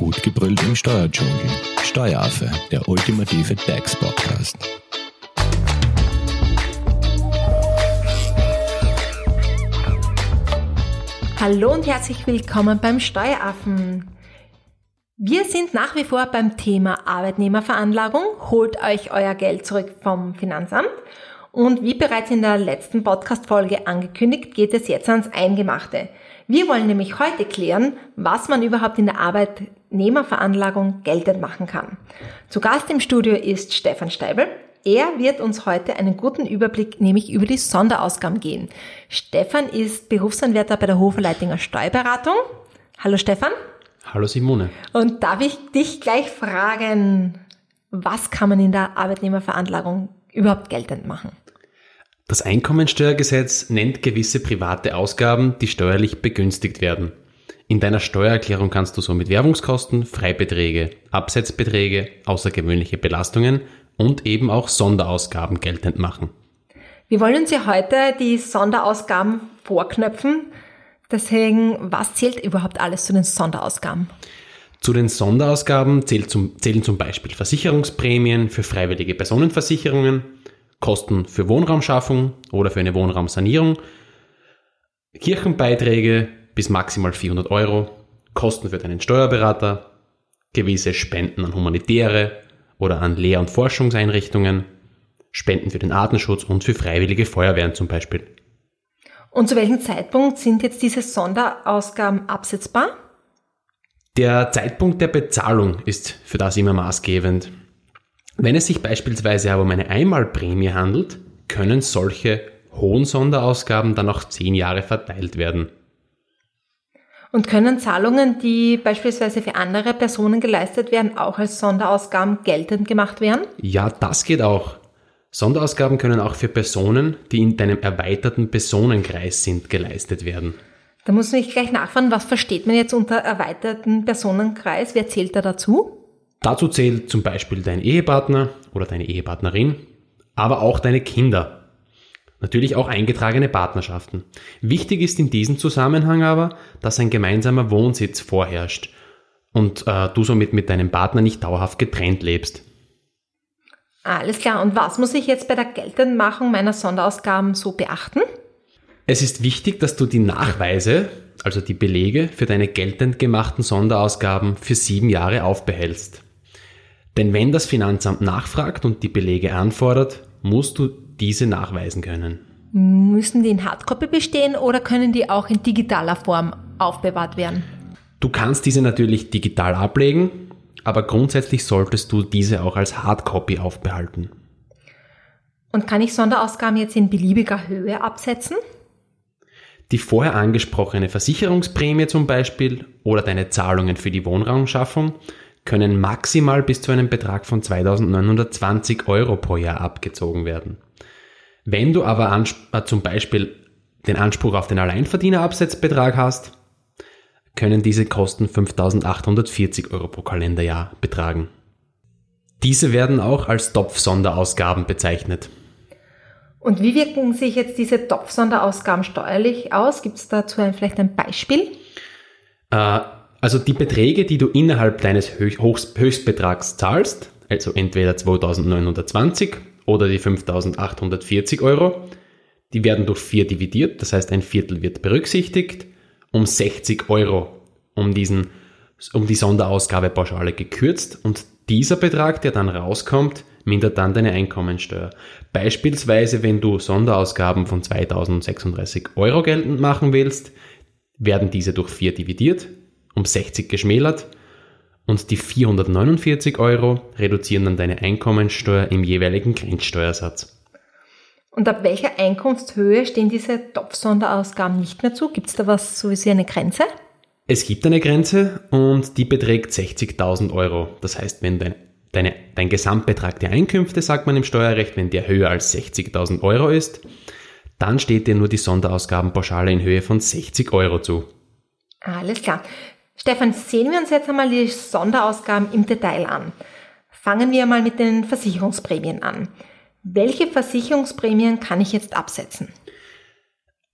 Gut gebrüllt im Steuerdschungel. Steueraffe, der ultimative DAX-Podcast. Hallo und herzlich willkommen beim Steueraffen. Wir sind nach wie vor beim Thema Arbeitnehmerveranlagung. Holt euch euer Geld zurück vom Finanzamt. Und wie bereits in der letzten Podcast-Folge angekündigt, geht es jetzt ans Eingemachte. Wir wollen nämlich heute klären, was man überhaupt in der Arbeitnehmerveranlagung geltend machen kann. Zu Gast im Studio ist Stefan Steibel. Er wird uns heute einen guten Überblick nämlich über die Sonderausgaben geben. Stefan ist Berufsanwärter bei der Hoferleitinger Steuerberatung. Hallo Stefan. Hallo Simone. Und darf ich dich gleich fragen, was kann man in der Arbeitnehmerveranlagung überhaupt geltend machen? Das Einkommensteuergesetz nennt gewisse private Ausgaben, die steuerlich begünstigt werden. In deiner Steuererklärung kannst du somit Werbungskosten, Freibeträge, Absetzbeträge, außergewöhnliche Belastungen und eben auch Sonderausgaben geltend machen. Wir wollen uns ja heute die Sonderausgaben vorknöpfen. Deswegen, was zählt überhaupt alles zu den Sonderausgaben? Zu den Sonderausgaben zum, zählen zum Beispiel Versicherungsprämien für freiwillige Personenversicherungen, Kosten für Wohnraumschaffung oder für eine Wohnraumsanierung, Kirchenbeiträge bis maximal 400 Euro, Kosten für deinen Steuerberater, gewisse Spenden an humanitäre oder an Lehr- und Forschungseinrichtungen, Spenden für den Artenschutz und für freiwillige Feuerwehren zum Beispiel. Und zu welchem Zeitpunkt sind jetzt diese Sonderausgaben absetzbar? Der Zeitpunkt der Bezahlung ist für das immer maßgebend. Wenn es sich beispielsweise aber um eine Einmalprämie handelt, können solche hohen Sonderausgaben dann auch zehn Jahre verteilt werden. Und können Zahlungen, die beispielsweise für andere Personen geleistet werden, auch als Sonderausgaben geltend gemacht werden? Ja, das geht auch. Sonderausgaben können auch für Personen, die in deinem erweiterten Personenkreis sind, geleistet werden. Da muss ich gleich nachfragen, was versteht man jetzt unter erweiterten Personenkreis? Wer zählt da dazu? Dazu zählt zum Beispiel dein Ehepartner oder deine Ehepartnerin, aber auch deine Kinder. Natürlich auch eingetragene Partnerschaften. Wichtig ist in diesem Zusammenhang aber, dass ein gemeinsamer Wohnsitz vorherrscht und äh, du somit mit deinem Partner nicht dauerhaft getrennt lebst. Alles klar. Und was muss ich jetzt bei der Geltendmachung meiner Sonderausgaben so beachten? Es ist wichtig, dass du die Nachweise, also die Belege für deine geltend gemachten Sonderausgaben für sieben Jahre aufbehältst. Denn wenn das Finanzamt nachfragt und die Belege anfordert, musst du diese nachweisen können. Müssen die in Hardcopy bestehen oder können die auch in digitaler Form aufbewahrt werden? Du kannst diese natürlich digital ablegen, aber grundsätzlich solltest du diese auch als Hardcopy aufbehalten. Und kann ich Sonderausgaben jetzt in beliebiger Höhe absetzen? Die vorher angesprochene Versicherungsprämie zum Beispiel oder deine Zahlungen für die Wohnraumschaffung können maximal bis zu einem Betrag von 2920 Euro pro Jahr abgezogen werden. Wenn du aber äh, zum Beispiel den Anspruch auf den Alleinverdienerabsetzbetrag hast, können diese Kosten 5840 Euro pro Kalenderjahr betragen. Diese werden auch als Topf-Sonderausgaben bezeichnet. Und wie wirken sich jetzt diese Topf-Sonderausgaben steuerlich aus? Gibt es dazu ein, vielleicht ein Beispiel? Äh, also die Beträge, die du innerhalb deines Höchstbetrags zahlst, also entweder 2920 oder die 5840 Euro, die werden durch vier dividiert, das heißt ein Viertel wird berücksichtigt, um 60 Euro um, diesen, um die Sonderausgabepauschale gekürzt. Und dieser Betrag, der dann rauskommt, mindert dann deine Einkommensteuer. Beispielsweise, wenn du Sonderausgaben von 2036 Euro geltend machen willst, werden diese durch 4 dividiert, um 60 geschmälert und die 449 Euro reduzieren dann deine Einkommensteuer im jeweiligen Grenzsteuersatz. Und ab welcher Einkunftshöhe stehen diese Topf-Sonderausgaben nicht mehr zu? Gibt es da was, so wie eine Grenze? Es gibt eine Grenze und die beträgt 60.000 Euro. Das heißt, wenn dein, deine, dein Gesamtbetrag der Einkünfte, sagt man im Steuerrecht, wenn der höher als 60.000 Euro ist, dann steht dir nur die Sonderausgabenpauschale in Höhe von 60 Euro zu. Alles klar. Stefan, sehen wir uns jetzt einmal die Sonderausgaben im Detail an. Fangen wir mal mit den Versicherungsprämien an. Welche Versicherungsprämien kann ich jetzt absetzen?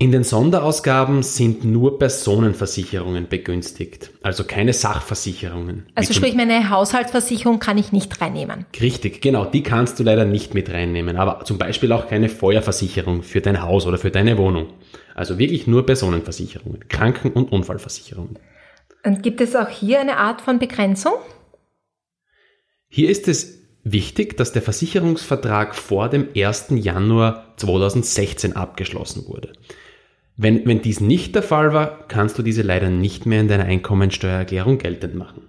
In den Sonderausgaben sind nur Personenversicherungen begünstigt, also keine Sachversicherungen. Also sprich, meine Haushaltsversicherung kann ich nicht reinnehmen. Richtig, genau, die kannst du leider nicht mit reinnehmen, aber zum Beispiel auch keine Feuerversicherung für dein Haus oder für deine Wohnung. Also wirklich nur Personenversicherungen, Kranken- und Unfallversicherungen. Und gibt es auch hier eine Art von Begrenzung? Hier ist es wichtig, dass der Versicherungsvertrag vor dem 1. Januar 2016 abgeschlossen wurde. Wenn, wenn dies nicht der Fall war, kannst du diese leider nicht mehr in deiner Einkommensteuererklärung geltend machen.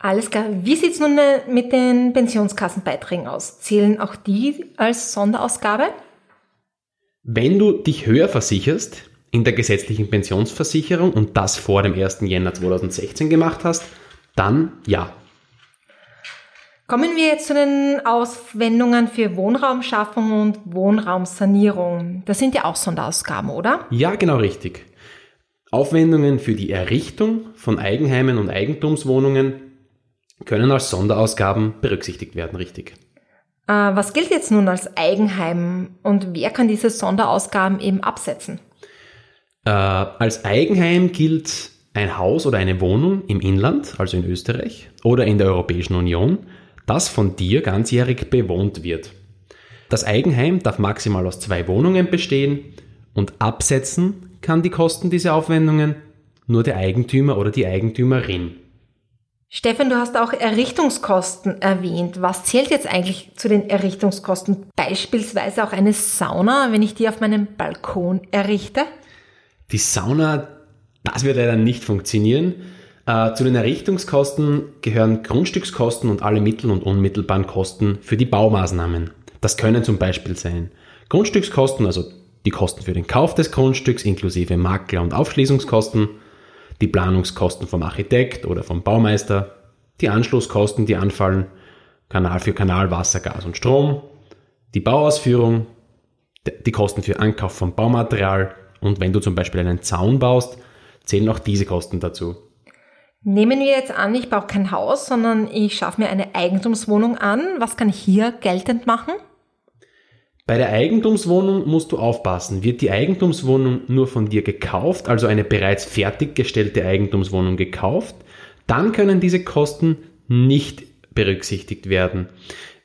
Alles klar. Wie sieht es nun äh, mit den Pensionskassenbeiträgen aus? Zählen auch die als Sonderausgabe? Wenn du dich höher versicherst in der gesetzlichen Pensionsversicherung und das vor dem 1. Jänner 2016 gemacht hast, dann ja, Kommen wir jetzt zu den Auswendungen für Wohnraumschaffung und Wohnraumsanierung. Das sind ja auch Sonderausgaben, oder? Ja, genau richtig. Aufwendungen für die Errichtung von Eigenheimen und Eigentumswohnungen können als Sonderausgaben berücksichtigt werden, richtig. Äh, was gilt jetzt nun als Eigenheim und wer kann diese Sonderausgaben eben absetzen? Äh, als Eigenheim gilt ein Haus oder eine Wohnung im Inland, also in Österreich oder in der Europäischen Union, das von dir ganzjährig bewohnt wird. Das Eigenheim darf maximal aus zwei Wohnungen bestehen und absetzen kann die Kosten dieser Aufwendungen nur der Eigentümer oder die Eigentümerin. Stefan, du hast auch Errichtungskosten erwähnt. Was zählt jetzt eigentlich zu den Errichtungskosten? Beispielsweise auch eine Sauna, wenn ich die auf meinem Balkon errichte? Die Sauna, das wird leider nicht funktionieren. Äh, zu den Errichtungskosten gehören Grundstückskosten und alle mittel- und unmittelbaren Kosten für die Baumaßnahmen. Das können zum Beispiel sein Grundstückskosten, also die Kosten für den Kauf des Grundstücks inklusive Makler- und Aufschließungskosten, die Planungskosten vom Architekt oder vom Baumeister, die Anschlusskosten, die anfallen, Kanal für Kanal, Wasser, Gas und Strom, die Bauausführung, die Kosten für Ankauf von Baumaterial und wenn du zum Beispiel einen Zaun baust, zählen auch diese Kosten dazu. Nehmen wir jetzt an, ich brauche kein Haus, sondern ich schaffe mir eine Eigentumswohnung an. Was kann ich hier geltend machen? Bei der Eigentumswohnung musst du aufpassen. Wird die Eigentumswohnung nur von dir gekauft, also eine bereits fertiggestellte Eigentumswohnung gekauft, dann können diese Kosten nicht berücksichtigt werden.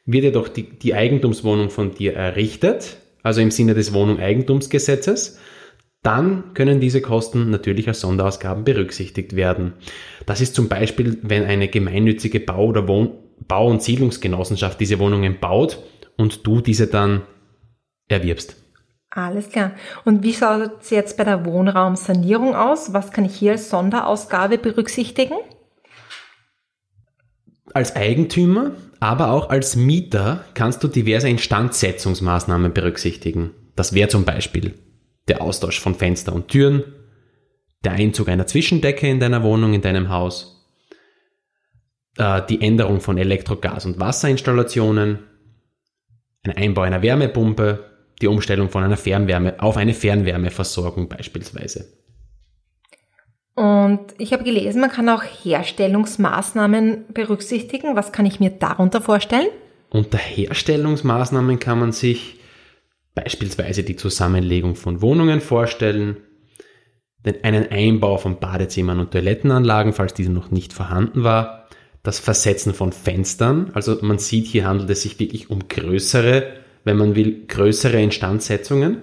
Wird jedoch die, die Eigentumswohnung von dir errichtet, also im Sinne des Wohnungseigentumsgesetzes, dann können diese Kosten natürlich als Sonderausgaben berücksichtigt werden. Das ist zum Beispiel, wenn eine gemeinnützige Bau- oder Wohn Bau- und Siedlungsgenossenschaft diese Wohnungen baut und du diese dann erwirbst. Alles klar. Und wie schaut es jetzt bei der Wohnraumsanierung aus? Was kann ich hier als Sonderausgabe berücksichtigen? Als Eigentümer, aber auch als Mieter kannst du diverse Instandsetzungsmaßnahmen berücksichtigen. Das wäre zum Beispiel der Austausch von Fenster und Türen, der Einzug einer Zwischendecke in deiner Wohnung, in deinem Haus, äh, die Änderung von Elektro-, Gas- und Wasserinstallationen, ein Einbau einer Wärmepumpe, die Umstellung von einer Fernwärme auf eine Fernwärmeversorgung beispielsweise. Und ich habe gelesen, man kann auch Herstellungsmaßnahmen berücksichtigen. Was kann ich mir darunter vorstellen? Unter Herstellungsmaßnahmen kann man sich beispielsweise die Zusammenlegung von Wohnungen vorstellen, einen Einbau von Badezimmern und Toilettenanlagen, falls diese noch nicht vorhanden war, das Versetzen von Fenstern, also man sieht, hier handelt es sich wirklich um größere, wenn man will, größere Instandsetzungen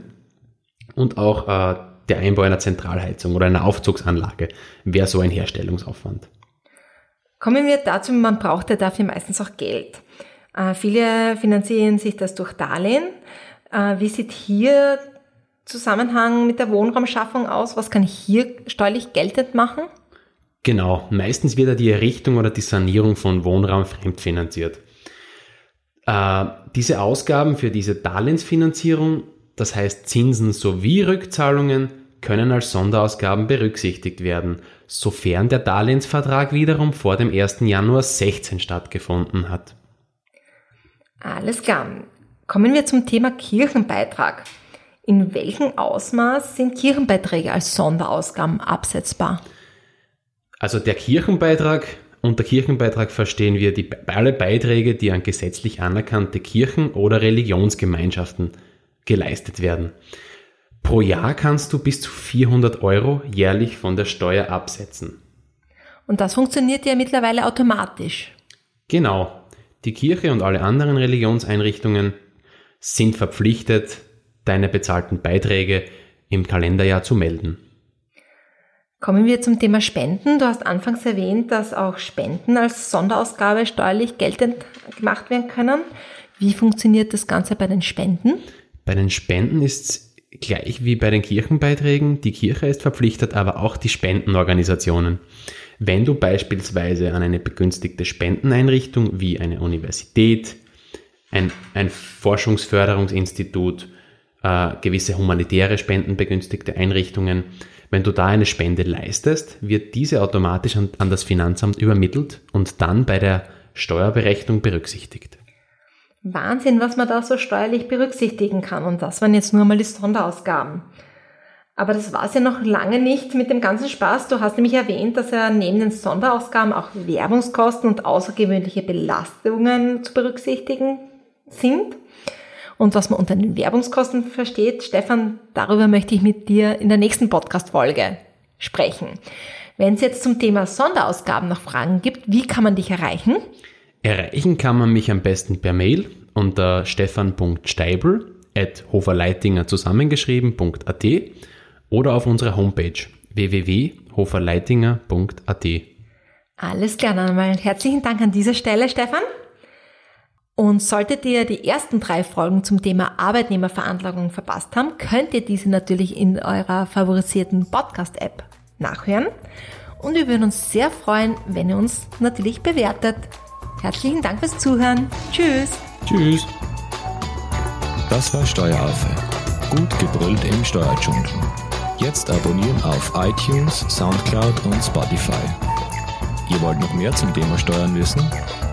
und auch äh, der Einbau einer Zentralheizung oder einer Aufzugsanlage wäre so ein Herstellungsaufwand. Kommen wir dazu, man braucht ja dafür meistens auch Geld. Äh, viele finanzieren sich das durch Darlehen. Äh, wie sieht hier Zusammenhang mit der Wohnraumschaffung aus? Was kann ich hier steuerlich geltend machen? Genau, meistens wird ja die Errichtung oder die Sanierung von Wohnraum fremdfinanziert. Äh, diese Ausgaben für diese Darlehensfinanzierung, das heißt Zinsen sowie Rückzahlungen, können als Sonderausgaben berücksichtigt werden, sofern der Darlehensvertrag wiederum vor dem 1. Januar 16 stattgefunden hat. Alles klar. Kommen wir zum Thema Kirchenbeitrag. In welchem Ausmaß sind Kirchenbeiträge als Sonderausgaben absetzbar? Also der Kirchenbeitrag, unter Kirchenbeitrag verstehen wir die, alle Beiträge, die an gesetzlich anerkannte Kirchen oder Religionsgemeinschaften geleistet werden. Pro Jahr kannst du bis zu 400 Euro jährlich von der Steuer absetzen. Und das funktioniert ja mittlerweile automatisch. Genau. Die Kirche und alle anderen Religionseinrichtungen sind verpflichtet, deine bezahlten Beiträge im Kalenderjahr zu melden. Kommen wir zum Thema Spenden. Du hast anfangs erwähnt, dass auch Spenden als Sonderausgabe steuerlich geltend gemacht werden können. Wie funktioniert das Ganze bei den Spenden? Bei den Spenden ist es gleich wie bei den Kirchenbeiträgen. Die Kirche ist verpflichtet, aber auch die Spendenorganisationen. Wenn du beispielsweise an eine begünstigte Spendeneinrichtung wie eine Universität, ein, ein Forschungsförderungsinstitut, äh, gewisse humanitäre spendenbegünstigte Einrichtungen, wenn du da eine Spende leistest, wird diese automatisch an, an das Finanzamt übermittelt und dann bei der Steuerberechnung berücksichtigt. Wahnsinn, was man da so steuerlich berücksichtigen kann. Und das waren jetzt nur mal die Sonderausgaben. Aber das war es ja noch lange nicht mit dem ganzen Spaß. Du hast nämlich erwähnt, dass ja neben den Sonderausgaben auch Werbungskosten und außergewöhnliche Belastungen zu berücksichtigen sind. Und was man unter den Werbungskosten versteht, Stefan, darüber möchte ich mit dir in der nächsten Podcast-Folge sprechen. Wenn es jetzt zum Thema Sonderausgaben noch Fragen gibt, wie kann man dich erreichen? Erreichen kann man mich am besten per Mail unter stefan.steibel at hoferleitinger zusammengeschrieben.at oder auf unserer Homepage www.hoferleitinger.at. Alles klar, dann mal herzlichen Dank an dieser Stelle, Stefan. Und solltet ihr die ersten drei Folgen zum Thema Arbeitnehmerveranlagung verpasst haben, könnt ihr diese natürlich in eurer favorisierten Podcast-App nachhören. Und wir würden uns sehr freuen, wenn ihr uns natürlich bewertet. Herzlichen Dank fürs Zuhören. Tschüss. Tschüss. Das war Steueraffe. Gut gebrüllt im Steuerdschungel. Jetzt abonnieren auf iTunes, Soundcloud und Spotify. Ihr wollt noch mehr zum Thema Steuern wissen?